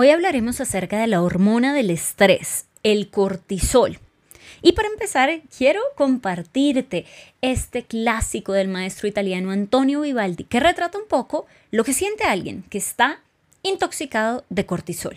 Hoy hablaremos acerca de la hormona del estrés, el cortisol. Y para empezar, quiero compartirte este clásico del maestro italiano Antonio Vivaldi, que retrata un poco lo que siente alguien que está intoxicado de cortisol.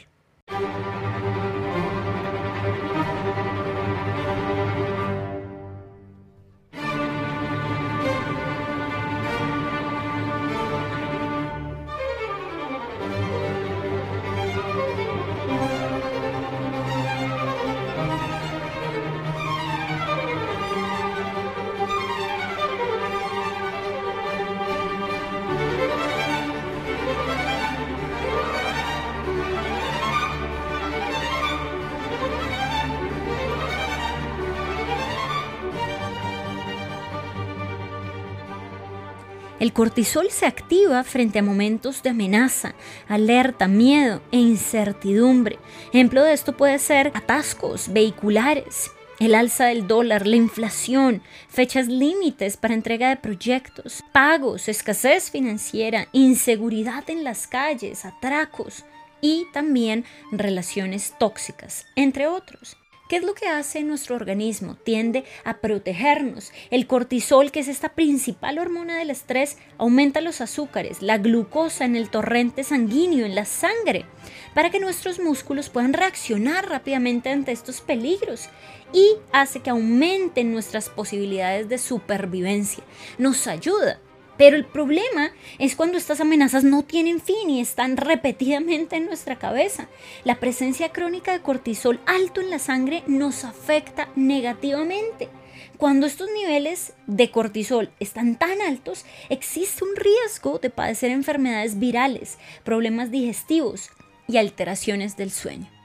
El cortisol se activa frente a momentos de amenaza, alerta, miedo e incertidumbre. Ejemplo de esto puede ser atascos vehiculares, el alza del dólar, la inflación, fechas límites para entrega de proyectos, pagos, escasez financiera, inseguridad en las calles, atracos y también relaciones tóxicas, entre otros. ¿Qué es lo que hace nuestro organismo? Tiende a protegernos. El cortisol, que es esta principal hormona del estrés, aumenta los azúcares, la glucosa en el torrente sanguíneo, en la sangre, para que nuestros músculos puedan reaccionar rápidamente ante estos peligros y hace que aumenten nuestras posibilidades de supervivencia. Nos ayuda pero el problema es cuando estas amenazas no tienen fin y están repetidamente en nuestra cabeza. La presencia crónica de cortisol alto en la sangre nos afecta negativamente. Cuando estos niveles de cortisol están tan altos, existe un riesgo de padecer enfermedades virales, problemas digestivos y alteraciones del sueño.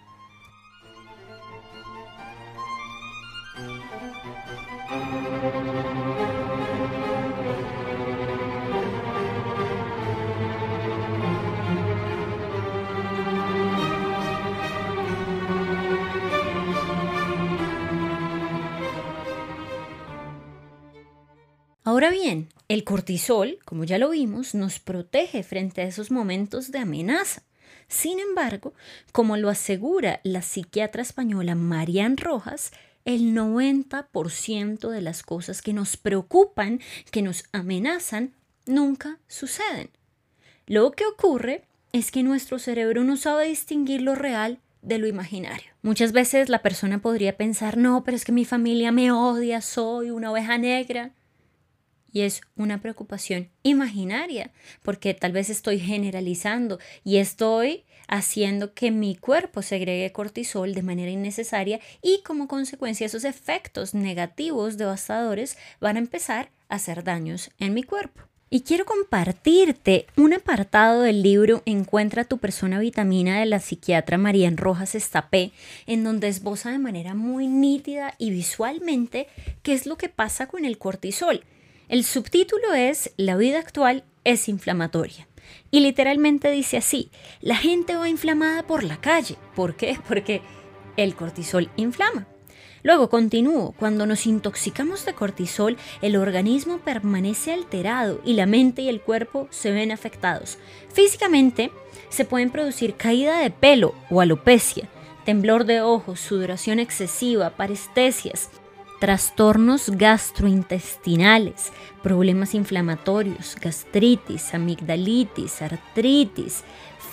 Ahora bien, el cortisol, como ya lo vimos, nos protege frente a esos momentos de amenaza. Sin embargo, como lo asegura la psiquiatra española Marian Rojas, el 90% de las cosas que nos preocupan, que nos amenazan, nunca suceden. Lo que ocurre es que nuestro cerebro no sabe distinguir lo real de lo imaginario. Muchas veces la persona podría pensar, no, pero es que mi familia me odia, soy una oveja negra y es una preocupación imaginaria, porque tal vez estoy generalizando y estoy haciendo que mi cuerpo segregue cortisol de manera innecesaria y como consecuencia esos efectos negativos devastadores van a empezar a hacer daños en mi cuerpo. Y quiero compartirte un apartado del libro Encuentra tu persona vitamina de la psiquiatra María Rojas Estapé, en donde esboza de manera muy nítida y visualmente qué es lo que pasa con el cortisol. El subtítulo es La vida actual es inflamatoria. Y literalmente dice así, la gente va inflamada por la calle. ¿Por qué? Porque el cortisol inflama. Luego continúo, cuando nos intoxicamos de cortisol, el organismo permanece alterado y la mente y el cuerpo se ven afectados. Físicamente se pueden producir caída de pelo o alopecia, temblor de ojos, sudoración excesiva, parestesias, trastornos gastrointestinales, problemas inflamatorios, gastritis, amigdalitis, artritis,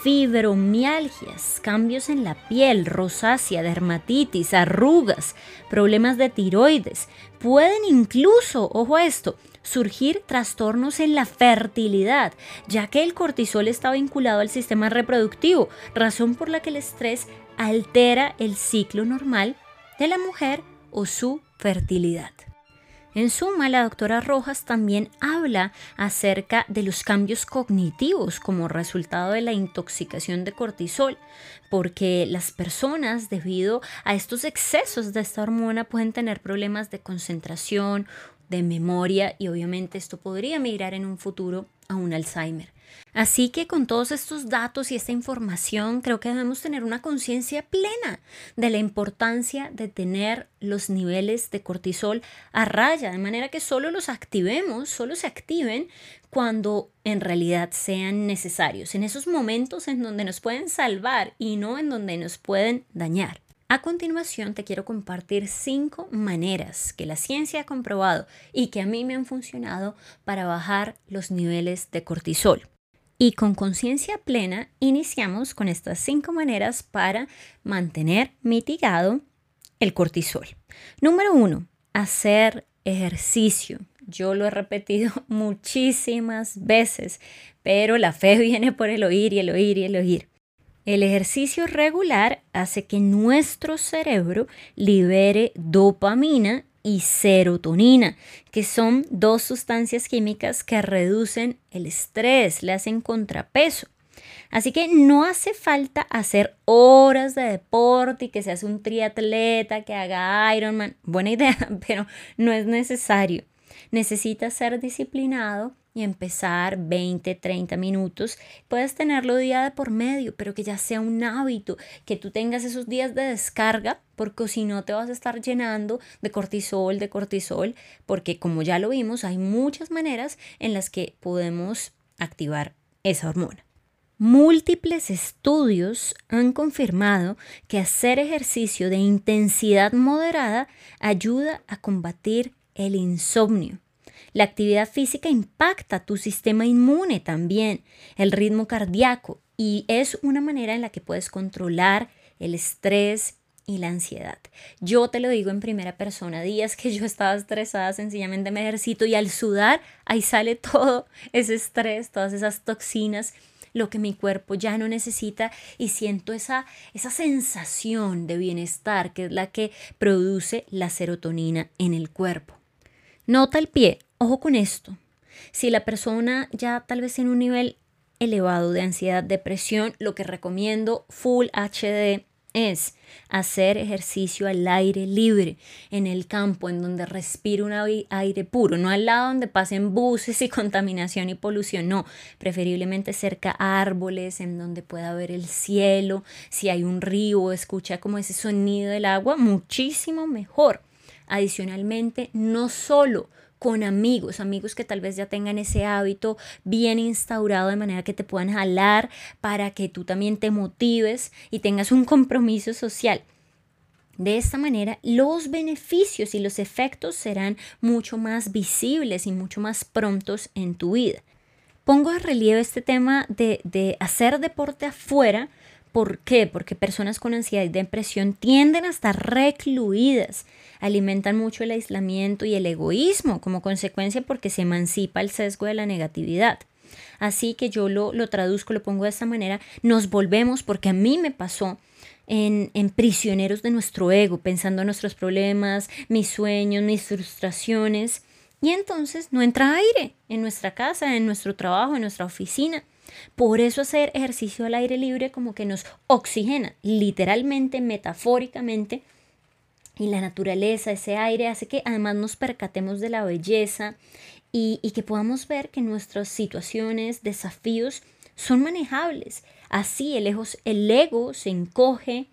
fibromialgias, cambios en la piel, rosácea, dermatitis, arrugas, problemas de tiroides. Pueden incluso, ojo a esto, surgir trastornos en la fertilidad, ya que el cortisol está vinculado al sistema reproductivo, razón por la que el estrés altera el ciclo normal de la mujer o su fertilidad. En suma, la doctora Rojas también habla acerca de los cambios cognitivos como resultado de la intoxicación de cortisol, porque las personas debido a estos excesos de esta hormona pueden tener problemas de concentración, de memoria y obviamente esto podría migrar en un futuro a un Alzheimer. Así que con todos estos datos y esta información creo que debemos tener una conciencia plena de la importancia de tener los niveles de cortisol a raya, de manera que solo los activemos, solo se activen cuando en realidad sean necesarios, en esos momentos en donde nos pueden salvar y no en donde nos pueden dañar. A continuación te quiero compartir cinco maneras que la ciencia ha comprobado y que a mí me han funcionado para bajar los niveles de cortisol. Y con conciencia plena iniciamos con estas cinco maneras para mantener mitigado el cortisol. Número uno, hacer ejercicio. Yo lo he repetido muchísimas veces, pero la fe viene por el oír y el oír y el oír. El ejercicio regular hace que nuestro cerebro libere dopamina y serotonina, que son dos sustancias químicas que reducen el estrés, le hacen contrapeso. Así que no hace falta hacer horas de deporte y que seas un triatleta, que haga Ironman. Buena idea, pero no es necesario. Necesitas ser disciplinado y empezar 20, 30 minutos. Puedes tenerlo día de por medio, pero que ya sea un hábito, que tú tengas esos días de descarga, porque si no te vas a estar llenando de cortisol, de cortisol, porque como ya lo vimos, hay muchas maneras en las que podemos activar esa hormona. Múltiples estudios han confirmado que hacer ejercicio de intensidad moderada ayuda a combatir el insomnio. La actividad física impacta tu sistema inmune también, el ritmo cardíaco y es una manera en la que puedes controlar el estrés y la ansiedad. Yo te lo digo en primera persona, días que yo estaba estresada, sencillamente me ejercito y al sudar ahí sale todo ese estrés, todas esas toxinas lo que mi cuerpo ya no necesita y siento esa, esa sensación de bienestar que es la que produce la serotonina en el cuerpo. Nota el pie, Ojo con esto. Si la persona ya tal vez en un nivel elevado de ansiedad, depresión, lo que recomiendo full HD es hacer ejercicio al aire libre, en el campo, en donde respire un aire puro, no al lado donde pasen buses y contaminación y polución, no, preferiblemente cerca a árboles, en donde pueda ver el cielo, si hay un río, escucha como ese sonido del agua, muchísimo mejor. Adicionalmente, no solo con amigos, amigos que tal vez ya tengan ese hábito bien instaurado de manera que te puedan jalar para que tú también te motives y tengas un compromiso social. De esta manera, los beneficios y los efectos serán mucho más visibles y mucho más prontos en tu vida. Pongo de relieve este tema de, de hacer deporte afuera ¿Por qué? Porque personas con ansiedad y depresión tienden a estar recluidas, alimentan mucho el aislamiento y el egoísmo como consecuencia porque se emancipa el sesgo de la negatividad. Así que yo lo, lo traduzco, lo pongo de esta manera, nos volvemos, porque a mí me pasó, en, en, prisioneros de nuestro ego, pensando en nuestros problemas, mis sueños, mis frustraciones. Y entonces no entra aire en nuestra casa, en nuestro trabajo, en nuestra oficina. Por eso hacer ejercicio al aire libre como que nos oxigena, literalmente, metafóricamente, y la naturaleza, ese aire hace que además nos percatemos de la belleza y, y, que podamos ver que nuestras situaciones, desafíos son manejables. Así el ego, el ego se encoge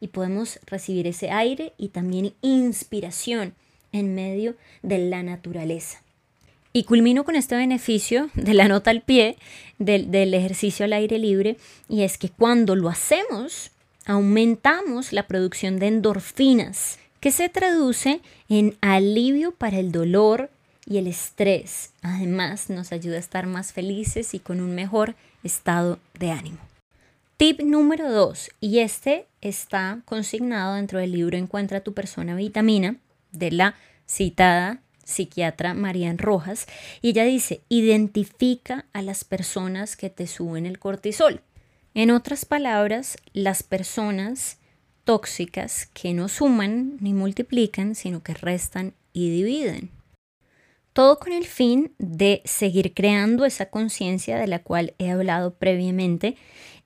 y podemos recibir ese aire y también inspiración en medio de la naturaleza. Y culmino con este beneficio de la nota al pie del, ejercicio al aire libre y es que cuando lo hacemos aumentamos la producción de endorfinas que se traduce en alivio para el dolor y el estrés. Además nos ayuda a estar más felices y con un mejor estado de ánimo. Tip número 2, y este está consignado dentro del libro Encuentra tu persona vitamina de la citada psiquiatra Marian Rojas, y ella dice, identifica a las personas que te suben el cortisol. En otras palabras, las personas tóxicas que no suman ni multiplican, sino que restan y dividen. Todo con el fin de seguir creando esa conciencia de la cual he hablado previamente.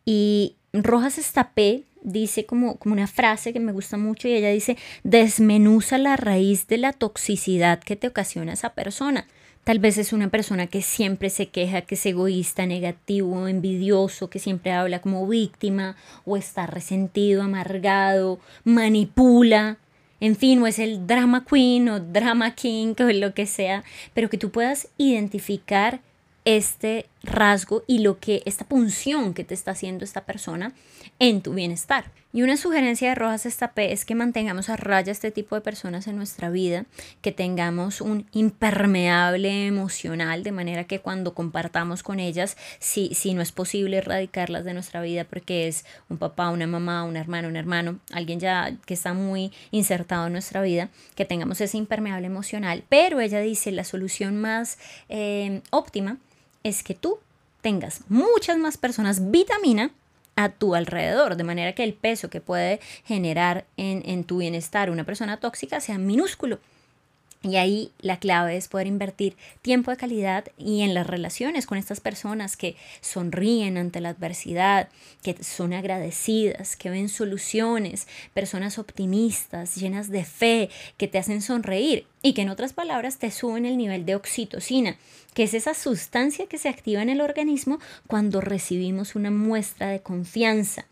Y Rojas Estapé dice como, como una frase que me gusta mucho y ella dice, desmenuza la raíz de la toxicidad que te ocasiona esa persona. Tal vez es una persona que siempre se queja, que es egoísta, negativo, envidioso, que siempre habla como víctima o está resentido, amargado, manipula, en fin, o es el drama queen o drama king o lo que sea, pero que tú puedas identificar este rasgo y lo que esta punción que te está haciendo esta persona en tu bienestar. Y una sugerencia de Rojas Estapé es que mantengamos a raya este tipo de personas en nuestra vida, que tengamos un impermeable emocional, de manera que cuando compartamos con ellas, si, si no es posible erradicarlas de nuestra vida porque es un papá, una mamá, un hermano, un hermano, alguien ya que está muy insertado en nuestra vida, que tengamos ese impermeable emocional. Pero ella dice la solución más eh, óptima es que tú tengas muchas más personas vitamina a tu alrededor, de manera que el peso que puede generar en, en tu bienestar una persona tóxica sea minúsculo. Y ahí la clave es poder invertir tiempo de calidad y en las relaciones con estas personas que sonríen ante la adversidad, que son agradecidas, que ven soluciones, personas optimistas, llenas de fe, que te hacen sonreír y que en otras palabras te suben el nivel de oxitocina, que es esa sustancia que se activa en el organismo cuando recibimos una muestra de confianza.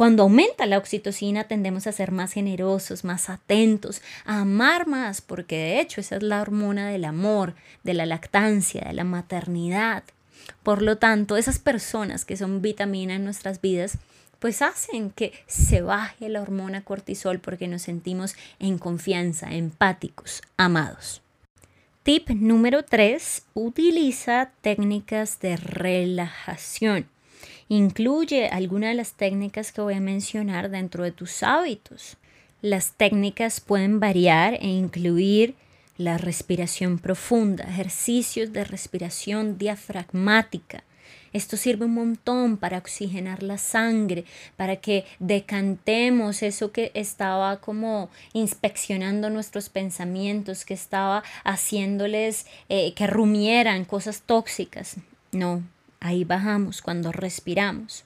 Cuando aumenta la oxitocina tendemos a ser más generosos, más atentos, a amar más, porque de hecho esa es la hormona del amor, de la lactancia, de la maternidad. Por lo tanto, esas personas que son vitamina en nuestras vidas, pues hacen que se baje la hormona cortisol porque nos sentimos en confianza, empáticos, amados. Tip número 3. Utiliza técnicas de relajación. Incluye alguna de las técnicas que voy a mencionar dentro de tus hábitos. Las técnicas pueden variar e incluir la respiración profunda, ejercicios de respiración diafragmática. Esto sirve un montón para oxigenar la sangre, para que decantemos eso que estaba como inspeccionando nuestros pensamientos, que estaba haciéndoles eh, que rumieran cosas tóxicas. No, Ahí bajamos cuando respiramos.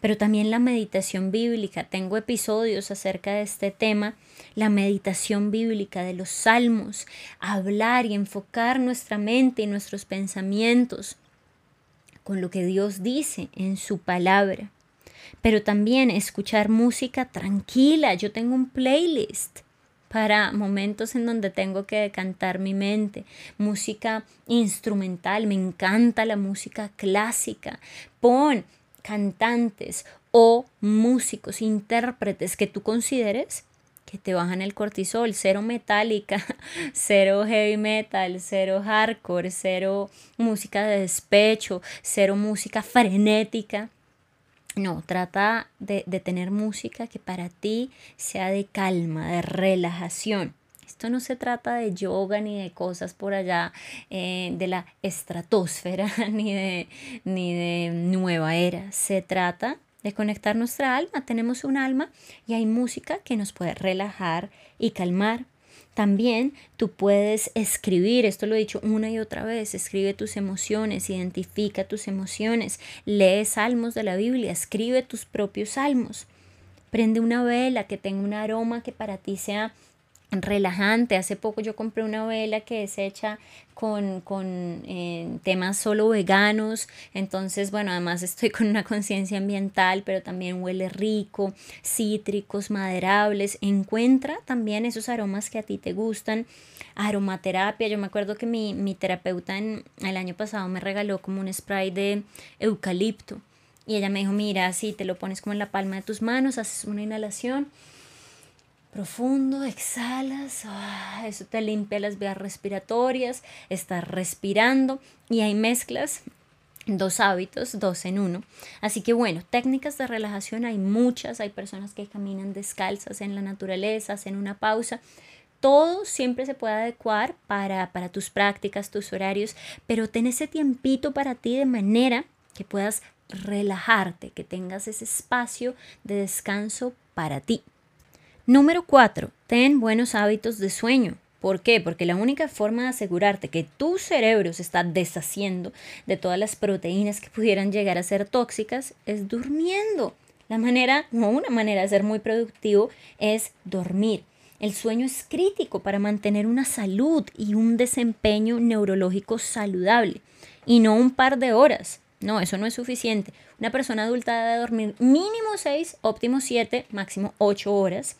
Pero también la meditación bíblica. Tengo episodios acerca de este tema. La meditación bíblica de los salmos. Hablar y enfocar nuestra mente y nuestros pensamientos con lo que Dios dice en su palabra. Pero también escuchar música tranquila. Yo tengo un playlist para momentos en donde tengo que decantar mi mente. Música instrumental, me encanta la música clásica. Pon cantantes o músicos, intérpretes que tú consideres que te bajan el cortisol, cero metálica, cero heavy metal, cero hardcore, cero música de despecho, cero música frenética. No, trata de, tener música que para ti sea de calma, de relajación. Esto no se trata de yoga ni de cosas por allá eh, de la estratosfera ni de, ni de nueva era. Se trata de conectar nuestra alma. Tenemos un alma y hay música que nos puede relajar y calmar. También tú puedes escribir, esto lo he dicho una y otra vez, escribe tus emociones, identifica tus emociones, lee salmos de la Biblia, escribe tus propios salmos. Prende una vela que tenga un aroma que para ti sea relajante. Hace poco yo compré una vela que es hecha con, con eh, temas solo veganos. Entonces, bueno, además estoy con una conciencia ambiental, pero también huele rico, cítricos, maderables. Encuentra también esos aromas que a ti te gustan. Aromaterapia. Yo me acuerdo que mi, mi terapeuta en, el año pasado me regaló como un spray de eucalipto. Y ella me dijo, mira, si te lo pones como en la palma de tus manos, haces una inhalación profundo, exhalas, ah, eso te limpia las vías respiratorias, estás respirando y hay mezclas dos hábitos, dos en uno. Así que bueno, técnicas de relajación hay muchas, hay personas que caminan descalzas en la naturaleza, hacen una pausa. Todo siempre se puede adecuar para, para tus prácticas, tus horarios, pero ten ese tiempito para ti de manera que puedas relajarte, que tengas ese espacio de descanso para ti. Número 4. Ten buenos hábitos de sueño. ¿Por qué? Porque la única forma de asegurarte que tu cerebro se está deshaciendo de todas las proteínas que pudieran llegar a ser tóxicas es durmiendo. La manera, o una manera de ser muy productivo es dormir. El sueño es crítico para mantener una salud y un desempeño neurológico saludable y no un par de horas. No, eso no es suficiente. Una persona adulta debe dormir mínimo 6, óptimo 7, máximo 8 horas.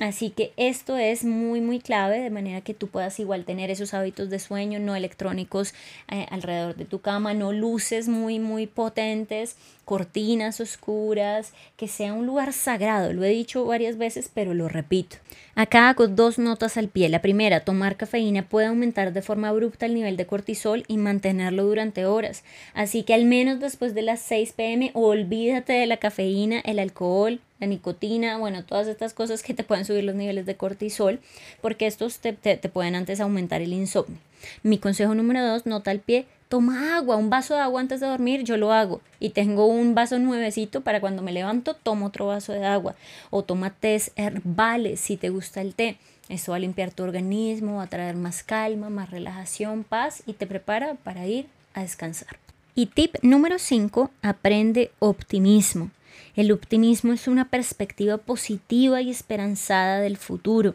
Así que esto es muy, muy clave de manera que tú puedas igual tener esos hábitos de sueño no electrónicos eh, alrededor de tu cama, no luces muy, muy potentes, cortinas oscuras, que sea un lugar sagrado. Lo he dicho varias veces, pero lo repito. Acá hago dos notas al pie. La primera, tomar cafeína puede aumentar de forma abrupta el nivel de cortisol y mantenerlo durante horas. Así que al menos después de las 6 pm, olvídate de la cafeína, el alcohol, la nicotina, bueno, todas estas cosas que te pueden subir los niveles de cortisol, porque estos te, pueden antes aumentar el insomnio. Mi consejo número dos, nota al pie, toma agua, un vaso de agua antes de dormir, yo lo hago. Y tengo un vaso nuevecito para cuando me levanto, tomo otro vaso de agua. O toma tés herbales si te gusta el té. Eso va a limpiar tu organismo, va a traer más calma, más relajación, paz y te prepara para ir a descansar. Y tip número 5, aprende optimismo. El optimismo es una perspectiva positiva y esperanzada del futuro,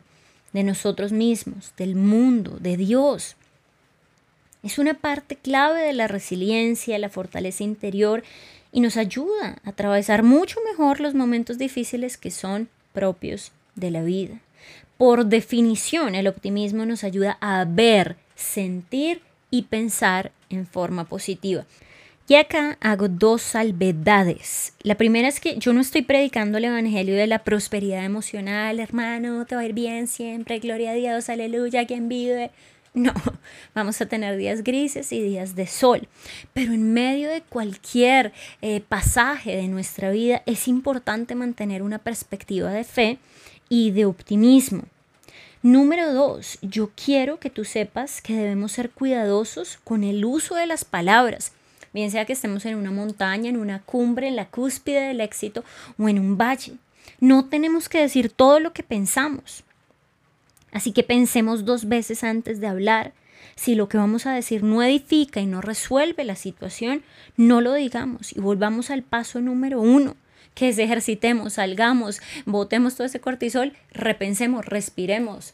de nosotros mismos, del mundo, de Dios. Es una parte clave de la resiliencia, la fortaleza interior y nos ayuda a atravesar mucho mejor los momentos difíciles que son propios de la vida. Por definición, el optimismo nos ayuda a ver, sentir y pensar en forma positiva. Y acá hago dos salvedades. La primera es que yo no estoy predicando el evangelio de la prosperidad emocional, hermano, te va a ir bien siempre, gloria a Dios, aleluya, quien vive. No, vamos a tener días grises y días de sol. Pero en medio de cualquier eh, pasaje de nuestra vida es importante mantener una perspectiva de fe y de optimismo. Número dos, yo quiero que tú sepas que debemos ser cuidadosos con el uso de las palabras bien sea que estemos en una montaña, en una cumbre, en la cúspide del éxito o en un valle. No tenemos que decir todo lo que pensamos. Así que pensemos dos veces antes de hablar. Si lo que vamos a decir no edifica y no resuelve la situación, no lo digamos y volvamos al paso número uno, que es ejercitemos, salgamos, botemos todo ese cortisol, repensemos, respiremos,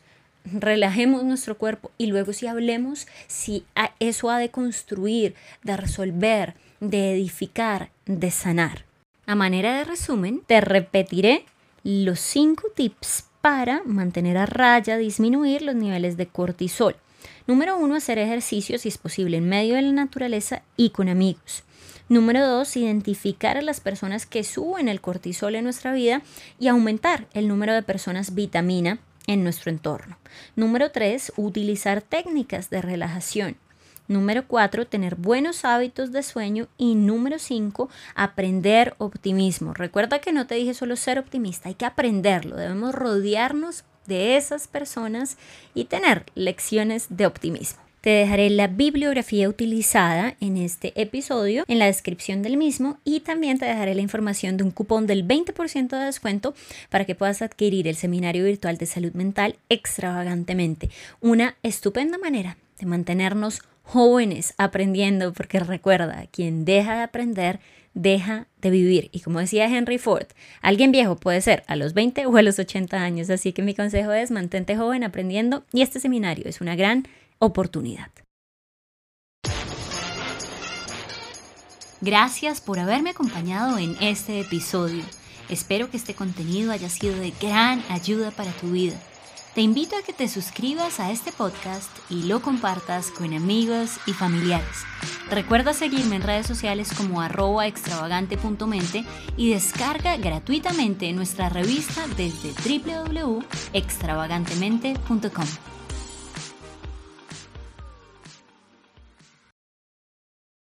relajemos nuestro cuerpo y luego si hablemos si eso ha de construir, de resolver, de edificar, de sanar. A manera de resumen, te repetiré los cinco tips para mantener a raya, disminuir los niveles de cortisol. Número uno, hacer ejercicio si es posible en medio de la naturaleza y con amigos. Número dos, identificar a las personas que suben el cortisol en nuestra vida y aumentar el número de personas vitamina en nuestro entorno. Número 3, utilizar técnicas de relajación. Número 4, tener buenos hábitos de sueño. Y número 5, aprender optimismo. Recuerda que no te dije solo ser optimista, hay que aprenderlo. Debemos rodearnos de esas personas y tener lecciones de optimismo. Te dejaré la bibliografía utilizada en este episodio en la descripción del mismo y también te dejaré la información de un cupón del 20% de descuento para que puedas adquirir el seminario virtual de salud mental extravagantemente. Una estupenda manera de mantenernos jóvenes aprendiendo porque recuerda, quien deja de aprender deja de vivir. Y como decía Henry Ford, alguien viejo puede ser a los 20 o a los 80 años. Así que mi consejo es mantente joven aprendiendo y este seminario es una gran oportunidad. Gracias por haberme acompañado en este episodio. Espero que este contenido haya sido de gran ayuda para tu vida. Te invito a que te suscribas a este podcast y lo compartas con amigos y familiares. Recuerda seguirme en redes sociales como arroba extravagante.mente y descarga gratuitamente nuestra revista desde www.extravagantemente.com.